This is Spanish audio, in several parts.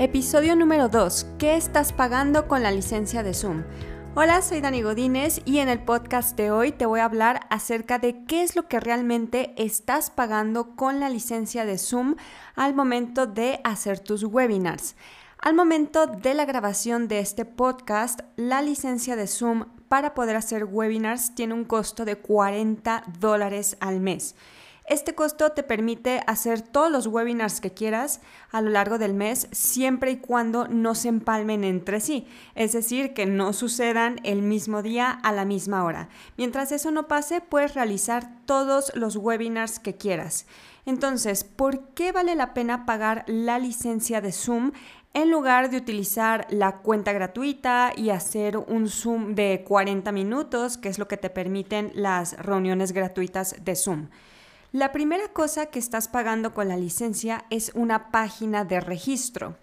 Episodio número 2. ¿Qué estás pagando con la licencia de Zoom? Hola, soy Dani Godínez y en el podcast de hoy te voy a hablar acerca de qué es lo que realmente estás pagando con la licencia de Zoom al momento de hacer tus webinars. Al momento de la grabación de este podcast, la licencia de Zoom para poder hacer webinars tiene un costo de 40 dólares al mes. Este costo te permite hacer todos los webinars que quieras a lo largo del mes siempre y cuando no se empalmen entre sí, es decir, que no sucedan el mismo día a la misma hora. Mientras eso no pase, puedes realizar todos los webinars que quieras. Entonces, ¿por qué vale la pena pagar la licencia de Zoom en lugar de utilizar la cuenta gratuita y hacer un Zoom de 40 minutos, que es lo que te permiten las reuniones gratuitas de Zoom? La primera cosa que estás pagando con la licencia es una página de registro.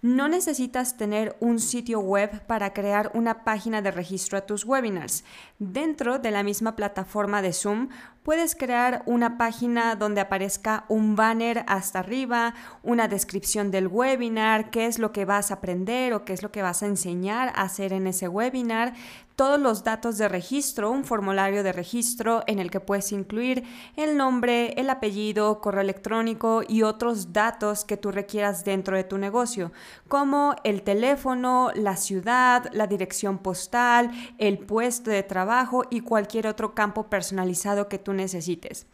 No necesitas tener un sitio web para crear una página de registro a tus webinars. Dentro de la misma plataforma de Zoom puedes crear una página donde aparezca un banner hasta arriba, una descripción del webinar, qué es lo que vas a aprender o qué es lo que vas a enseñar a hacer en ese webinar, todos los datos de registro, un formulario de registro en el que puedes incluir el nombre, el apellido, correo electrónico y otros datos que tú requieras dentro de tu negocio, como el teléfono, la ciudad, la dirección postal, el puesto de trabajo y cualquier otro campo personalizado que tú necesites.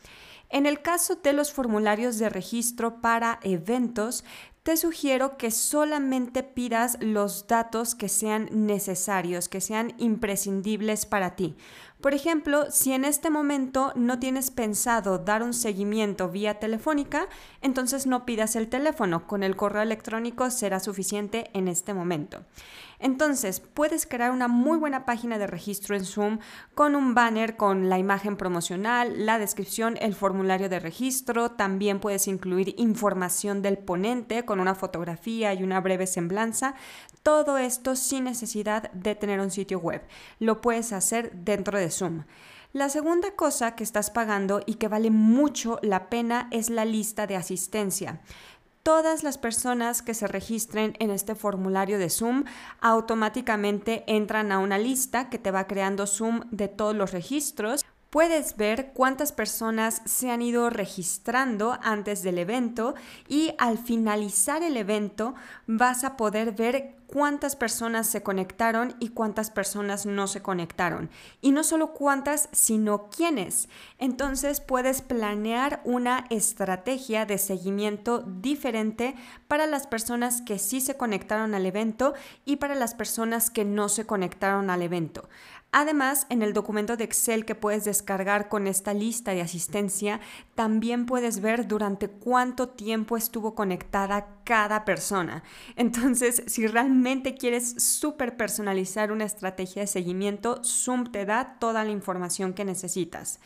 En el caso de los formularios de registro para eventos, te sugiero que solamente pidas los datos que sean necesarios, que sean imprescindibles para ti. Por ejemplo, si en este momento no tienes pensado dar un seguimiento vía telefónica, entonces no pidas el teléfono, con el correo electrónico será suficiente en este momento. Entonces, puedes crear una muy buena página de registro en Zoom con un banner con la imagen promocional, la descripción, el formulario de registro. También puedes incluir información del ponente con una fotografía y una breve semblanza. Todo esto sin necesidad de tener un sitio web. Lo puedes hacer dentro de Zoom. La segunda cosa que estás pagando y que vale mucho la pena es la lista de asistencia todas las personas que se registren en este formulario de Zoom automáticamente entran a una lista que te va creando Zoom de todos los registros. Puedes ver cuántas personas se han ido registrando antes del evento y al finalizar el evento vas a poder ver cuántas personas se conectaron y cuántas personas no se conectaron. Y no solo cuántas, sino quiénes. Entonces puedes planear una estrategia de seguimiento diferente para las personas que sí se conectaron al evento y para las personas que no se conectaron al evento. Además, en el documento de Excel que puedes descargar con esta lista de asistencia, también puedes ver durante cuánto tiempo estuvo conectada cada persona. Entonces, si realmente quieres súper personalizar una estrategia de seguimiento, Zoom te da toda la información que necesitas.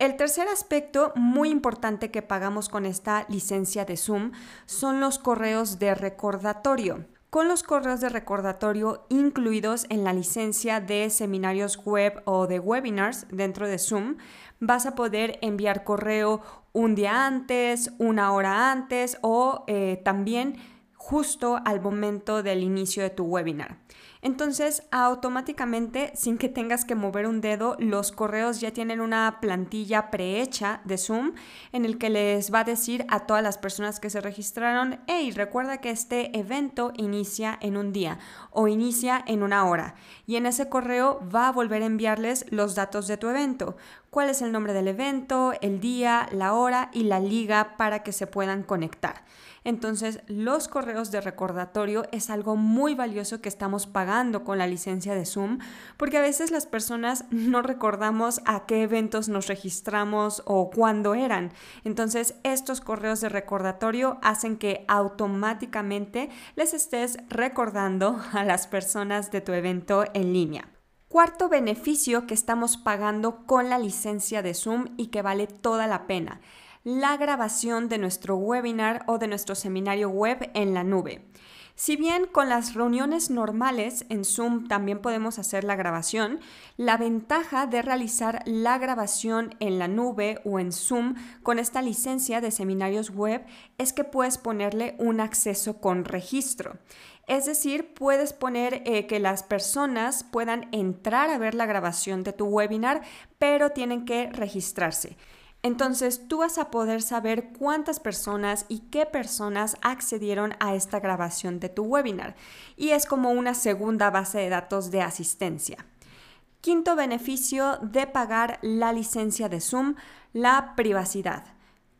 El tercer aspecto muy importante que pagamos con esta licencia de Zoom son los correos de recordatorio con los correos de recordatorio incluidos en la licencia de seminarios web o de webinars dentro de Zoom, vas a poder enviar correo un día antes, una hora antes o eh, también justo al momento del inicio de tu webinar. Entonces, automáticamente, sin que tengas que mover un dedo, los correos ya tienen una plantilla prehecha de Zoom en el que les va a decir a todas las personas que se registraron, hey, recuerda que este evento inicia en un día o inicia en una hora. Y en ese correo va a volver a enviarles los datos de tu evento, cuál es el nombre del evento, el día, la hora y la liga para que se puedan conectar. Entonces, los correos de recordatorio es algo muy valioso que estamos pagando con la licencia de Zoom, porque a veces las personas no recordamos a qué eventos nos registramos o cuándo eran. Entonces, estos correos de recordatorio hacen que automáticamente les estés recordando a las personas de tu evento en línea. Cuarto beneficio que estamos pagando con la licencia de Zoom y que vale toda la pena la grabación de nuestro webinar o de nuestro seminario web en la nube. Si bien con las reuniones normales en Zoom también podemos hacer la grabación, la ventaja de realizar la grabación en la nube o en Zoom con esta licencia de seminarios web es que puedes ponerle un acceso con registro. Es decir, puedes poner eh, que las personas puedan entrar a ver la grabación de tu webinar, pero tienen que registrarse. Entonces tú vas a poder saber cuántas personas y qué personas accedieron a esta grabación de tu webinar. Y es como una segunda base de datos de asistencia. Quinto beneficio de pagar la licencia de Zoom, la privacidad.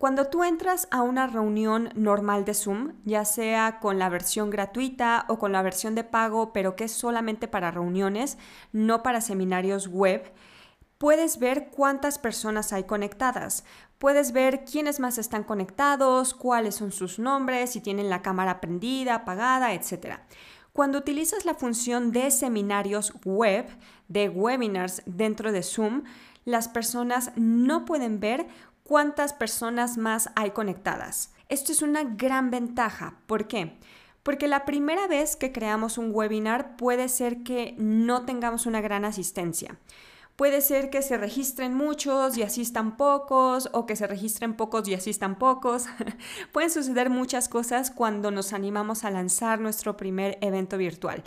Cuando tú entras a una reunión normal de Zoom, ya sea con la versión gratuita o con la versión de pago, pero que es solamente para reuniones, no para seminarios web, puedes ver cuántas personas hay conectadas. Puedes ver quiénes más están conectados, cuáles son sus nombres, si tienen la cámara prendida, apagada, etc. Cuando utilizas la función de seminarios web, de webinars dentro de Zoom, las personas no pueden ver cuántas personas más hay conectadas. Esto es una gran ventaja. ¿Por qué? Porque la primera vez que creamos un webinar puede ser que no tengamos una gran asistencia. Puede ser que se registren muchos y asistan pocos, o que se registren pocos y asistan pocos. Pueden suceder muchas cosas cuando nos animamos a lanzar nuestro primer evento virtual.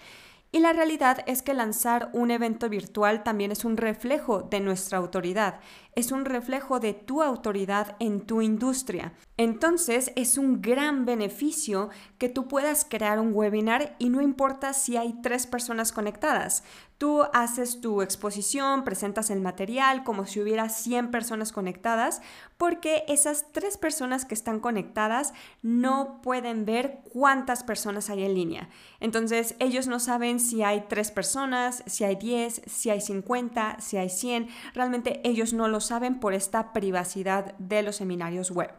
Y la realidad es que lanzar un evento virtual también es un reflejo de nuestra autoridad, es un reflejo de tu autoridad en tu industria. Entonces es un gran beneficio que tú puedas crear un webinar y no importa si hay tres personas conectadas. Tú haces tu exposición, presentas el material como si hubiera 100 personas conectadas, porque esas tres personas que están conectadas no pueden ver cuántas personas hay en línea. Entonces ellos no saben si hay tres personas, si hay 10, si hay 50, si hay 100. Realmente ellos no lo saben por esta privacidad de los seminarios web.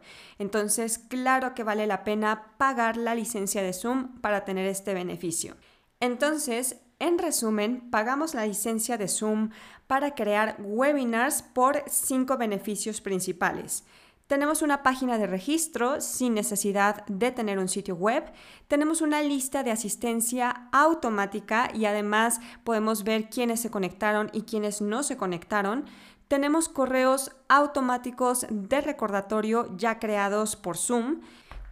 Entonces, claro que vale la pena pagar la licencia de Zoom para tener este beneficio. Entonces, en resumen, pagamos la licencia de Zoom para crear webinars por cinco beneficios principales. Tenemos una página de registro sin necesidad de tener un sitio web. Tenemos una lista de asistencia automática y además podemos ver quiénes se conectaron y quiénes no se conectaron. Tenemos correos automáticos de recordatorio ya creados por Zoom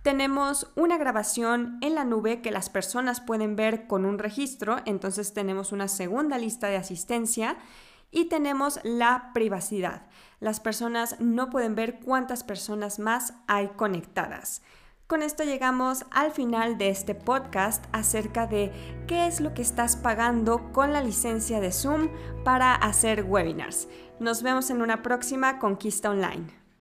tenemos una grabación en la nube que las personas pueden ver con un registro, entonces tenemos una segunda lista de asistencia y tenemos la privacidad. Las personas no pueden ver cuántas personas más hay conectadas. Con esto llegamos al final de este podcast acerca de qué es lo que estás pagando con la licencia de Zoom para hacer webinars. Nos vemos en una próxima Conquista Online.